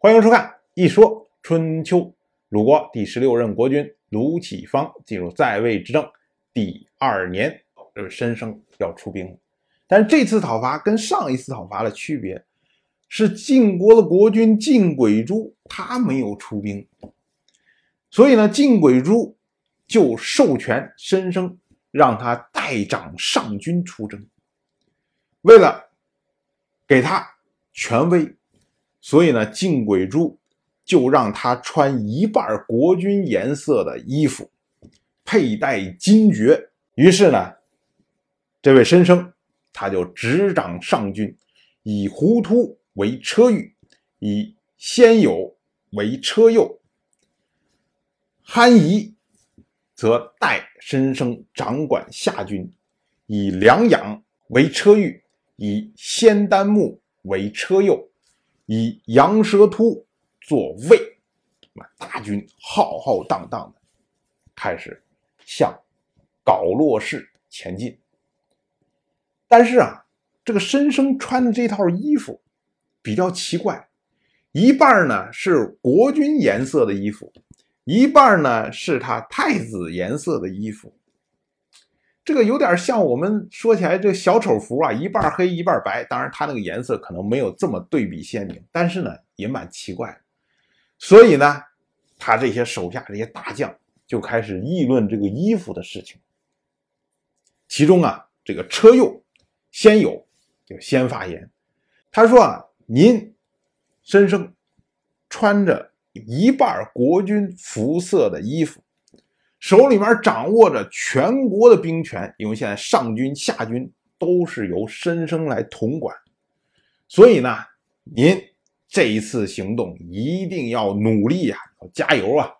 欢迎收看《一说春秋》。鲁国第十六任国君鲁启方进入在位执政第二年，这个申生要出兵。但这次讨伐跟上一次讨伐的区别是，晋国的国君晋鬼珠他没有出兵，所以呢，晋鬼珠就授权申生让他代掌上军出征，为了给他权威。所以呢，晋轨珠就让他穿一半国君颜色的衣服，佩戴金爵。于是呢，这位申生他就执掌上军，以胡突为车御，以先友为车右，憨仪则代申生掌管下军，以梁养为车御，以先丹木为车右。以羊舌突作卫，大军浩浩荡荡的开始向皋洛市前进。但是啊，这个申生穿的这套衣服比较奇怪，一半呢是国君颜色的衣服，一半呢是他太子颜色的衣服。这个有点像我们说起来这小丑服啊，一半黑一半白。当然，它那个颜色可能没有这么对比鲜明，但是呢，也蛮奇怪。所以呢，他这些手下这些大将就开始议论这个衣服的事情。其中啊，这个车右先有就先发言，他说啊，您身生穿着一半国军服色的衣服。手里面掌握着全国的兵权，因为现在上军下军都是由申生来统管，所以呢，您这一次行动一定要努力呀，要加油啊！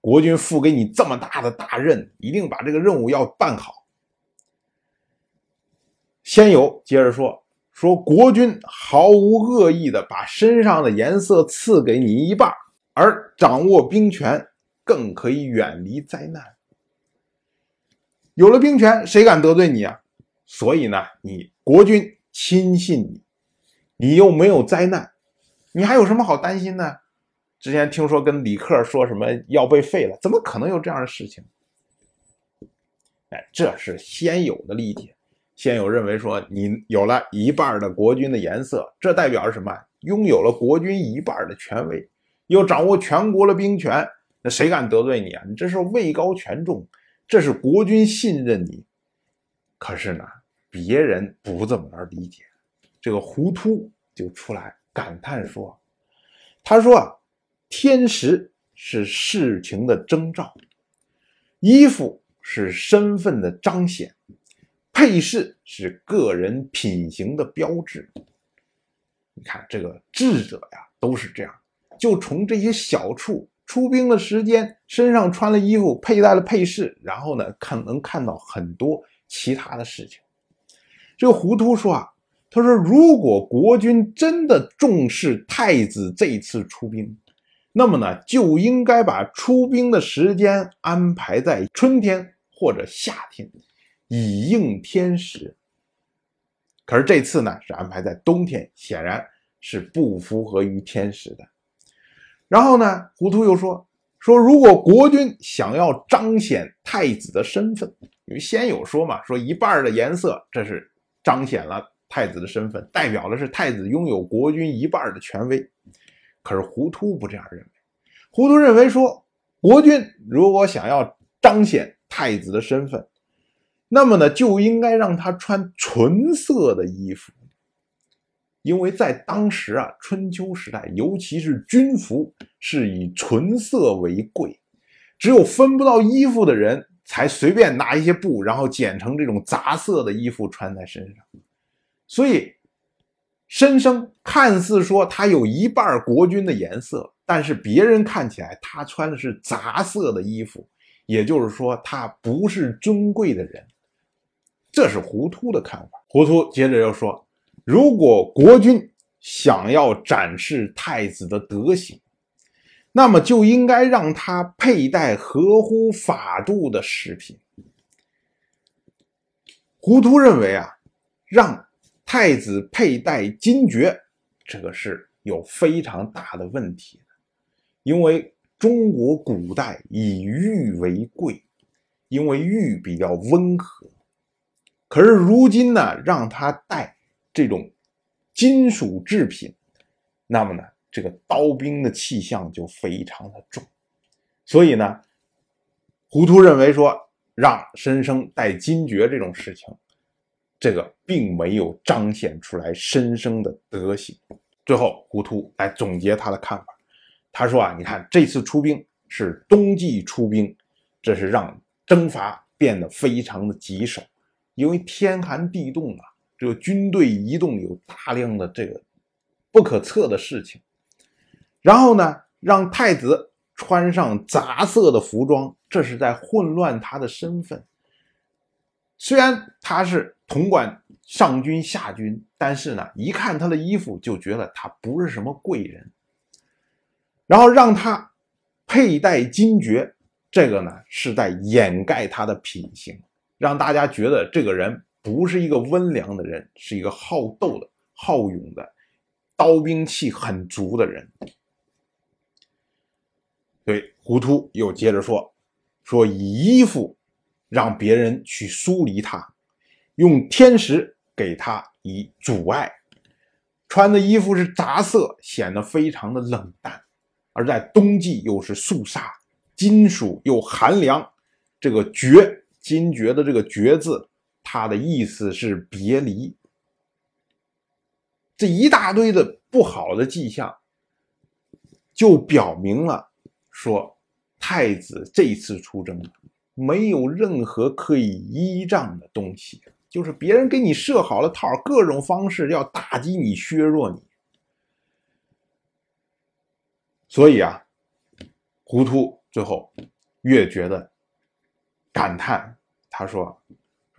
国君赋给你这么大的大任，一定把这个任务要办好。先有接着说说，国君毫无恶意的把身上的颜色赐给你一半，而掌握兵权。更可以远离灾难。有了兵权，谁敢得罪你啊？所以呢，你国君亲信你，你又没有灾难，你还有什么好担心呢？之前听说跟李克说什么要被废了，怎么可能有这样的事情？哎，这是先有的理解。先有认为说，你有了一半的国君的颜色，这代表着什么？拥有了国君一半的权威，又掌握全国的兵权。那谁敢得罪你啊？你这是位高权重，这是国君信任你。可是呢，别人不这么来理解。这个胡突就出来感叹说：“他说啊，天时是事情的征兆，衣服是身份的彰显，配饰是个人品行的标志。你看这个智者呀，都是这样，就从这些小处。”出兵的时间，身上穿了衣服，佩戴了配饰，然后呢，看能看到很多其他的事情。这个胡涂说啊，他说如果国君真的重视太子这次出兵，那么呢，就应该把出兵的时间安排在春天或者夏天，以应天时。可是这次呢，是安排在冬天，显然是不符合于天时的。然后呢，胡涂又说说，如果国君想要彰显太子的身份，因为先有说嘛，说一半的颜色，这是彰显了太子的身份，代表的是太子拥有国君一半的权威。可是胡图不这样认为，胡图认为说，国君如果想要彰显太子的身份，那么呢，就应该让他穿纯色的衣服。因为在当时啊，春秋时代，尤其是军服是以纯色为贵，只有分不到衣服的人才随便拿一些布，然后剪成这种杂色的衣服穿在身上。所以，申生看似说他有一半国君的颜色，但是别人看起来他穿的是杂色的衣服，也就是说他不是尊贵的人。这是糊涂的看法。糊涂接着又说。如果国君想要展示太子的德行，那么就应该让他佩戴合乎法度的饰品。胡图认为啊，让太子佩戴金爵，这个是有非常大的问题的，因为中国古代以玉为贵，因为玉比较温和。可是如今呢，让他戴这种金属制品，那么呢，这个刀兵的气象就非常的重。所以呢，胡图认为说，让申生带金爵这种事情，这个并没有彰显出来申生的德行。最后，胡图来总结他的看法，他说啊，你看这次出兵是冬季出兵，这是让征伐变得非常的棘手。因为天寒地冻啊，这个军队移动有大量的这个不可测的事情。然后呢，让太子穿上杂色的服装，这是在混乱他的身份。虽然他是统管上军下军，但是呢，一看他的衣服就觉得他不是什么贵人。然后让他佩戴金爵，这个呢是在掩盖他的品行。让大家觉得这个人不是一个温良的人，是一个好斗的、好勇的、刀兵气很足的人。对，胡图又接着说：“说以衣服让别人去疏离他，用天时给他以阻碍。穿的衣服是杂色，显得非常的冷淡。而在冬季又是肃杀，金属又寒凉，这个绝。”金绝的这个“绝”字，它的意思是别离。这一大堆的不好的迹象，就表明了说，太子这次出征没有任何可以依仗的东西，就是别人给你设好了套，各种方式要打击你、削弱你。所以啊，糊涂最后越觉得。感叹，他说：“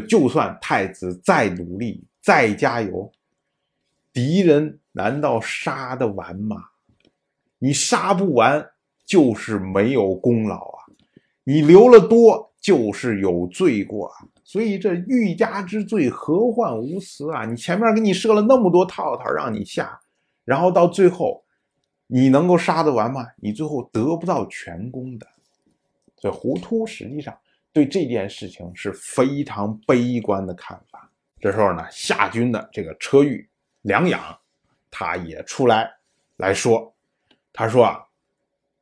就算太子再努力、再加油，敌人难道杀得完吗？你杀不完，就是没有功劳啊！你留了多，就是有罪过啊！所以这欲加之罪，何患无辞啊！你前面给你设了那么多套套让你下，然后到最后，你能够杀得完吗？你最后得不到全功的。所以糊涂实际上。”对这件事情是非常悲观的看法。这时候呢，夏军的这个车御梁养，他也出来来说，他说啊，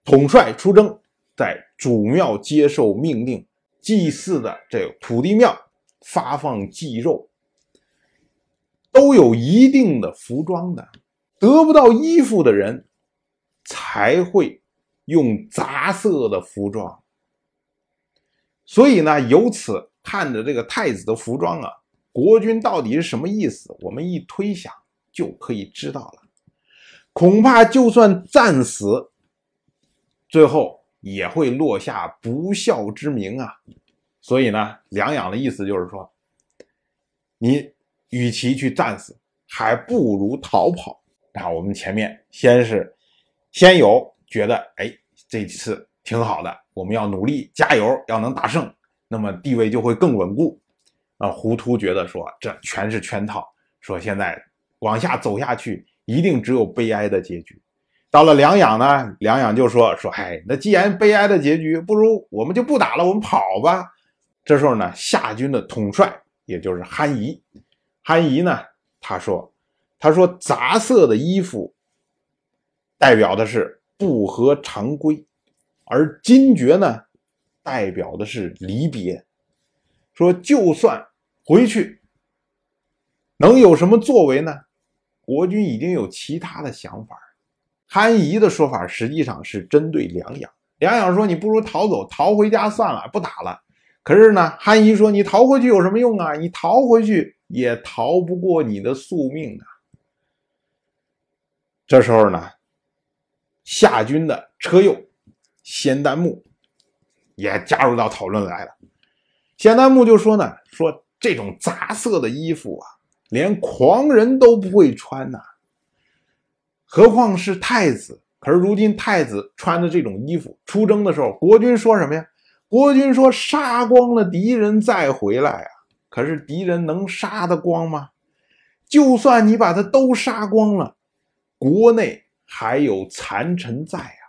统帅出征，在主庙接受命令，祭祀的这个土地庙发放祭肉，都有一定的服装的，得不到衣服的人才会用杂色的服装。所以呢，由此看着这个太子的服装啊，国君到底是什么意思？我们一推想就可以知道了。恐怕就算战死，最后也会落下不孝之名啊。所以呢，梁养的意思就是说，你与其去战死，还不如逃跑。那我们前面先是先有觉得，哎，这次挺好的。我们要努力加油，要能打胜，那么地位就会更稳固。啊，胡图觉得说这全是圈套，说现在往下走下去，一定只有悲哀的结局。到了梁养呢，梁养就说说，哎，那既然悲哀的结局，不如我们就不打了，我们跑吧。这时候呢，夏军的统帅也就是憨仪，憨仪呢，他说，他说杂色的衣服代表的是不合常规。而金爵呢，代表的是离别。说就算回去，能有什么作为呢？国君已经有其他的想法。憨仪的说法实际上是针对梁养。梁养说：“你不如逃走，逃回家算了，不打了。”可是呢，憨仪说：“你逃回去有什么用啊？你逃回去也逃不过你的宿命啊！”这时候呢，夏军的车右。仙丹木也加入到讨论来了。仙丹木就说呢：“说这种杂色的衣服啊，连狂人都不会穿呐，何况是太子？可是如今太子穿的这种衣服出征的时候，国君说什么呀？国君说杀光了敌人再回来啊。可是敌人能杀得光吗？就算你把他都杀光了，国内还有残臣在啊，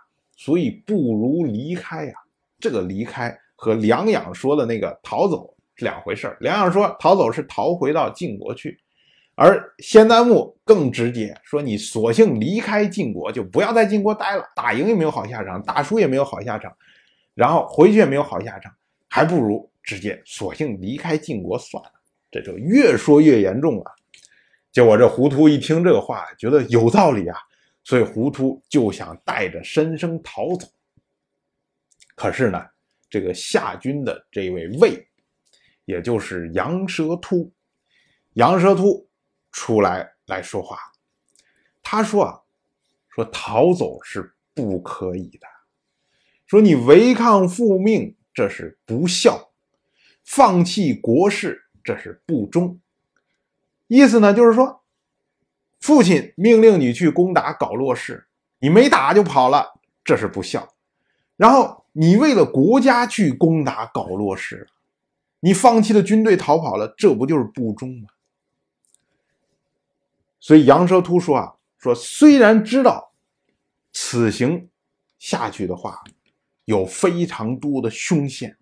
所以不如离开啊。这个离开和梁养说的那个逃走是两回事梁养说逃走是逃回到晋国去，而先丹木更直接说你索性离开晋国，就不要在晋国待了，打赢也没有好下场，打输也没有好下场，然后回去也没有好下场，还不如直接索性离开晋国算了。这就越说越严重了。结果这糊涂一听这个话，觉得有道理啊，所以胡涂就想带着申生逃走。可是呢，这个夏军的这位魏，也就是杨蛇突，杨蛇突出来来说话，他说啊，说逃走是不可以的，说你违抗父命，这是不孝；放弃国事，这是不忠。意思呢，就是说，父亲命令你去攻打皋洛氏，你没打就跑了，这是不孝；然后你为了国家去攻打皋洛氏，你放弃了军队逃跑了，这不就是不忠吗？所以杨蛇突说啊，说虽然知道此行下去的话有非常多的凶险，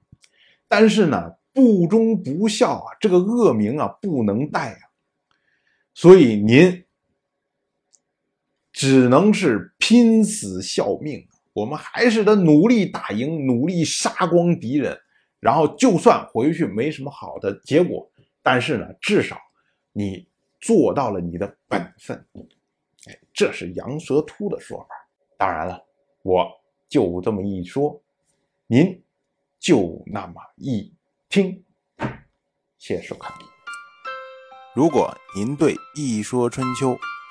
但是呢，不忠不孝啊，这个恶名啊不能带啊。所以您只能是拼死效命，我们还是得努力打赢，努力杀光敌人。然后就算回去没什么好的结果，但是呢，至少你做到了你的本分。哎，这是杨蛇突的说法。当然了，我就这么一说，您就那么一听。谢谢收看。如果您对《一说春秋》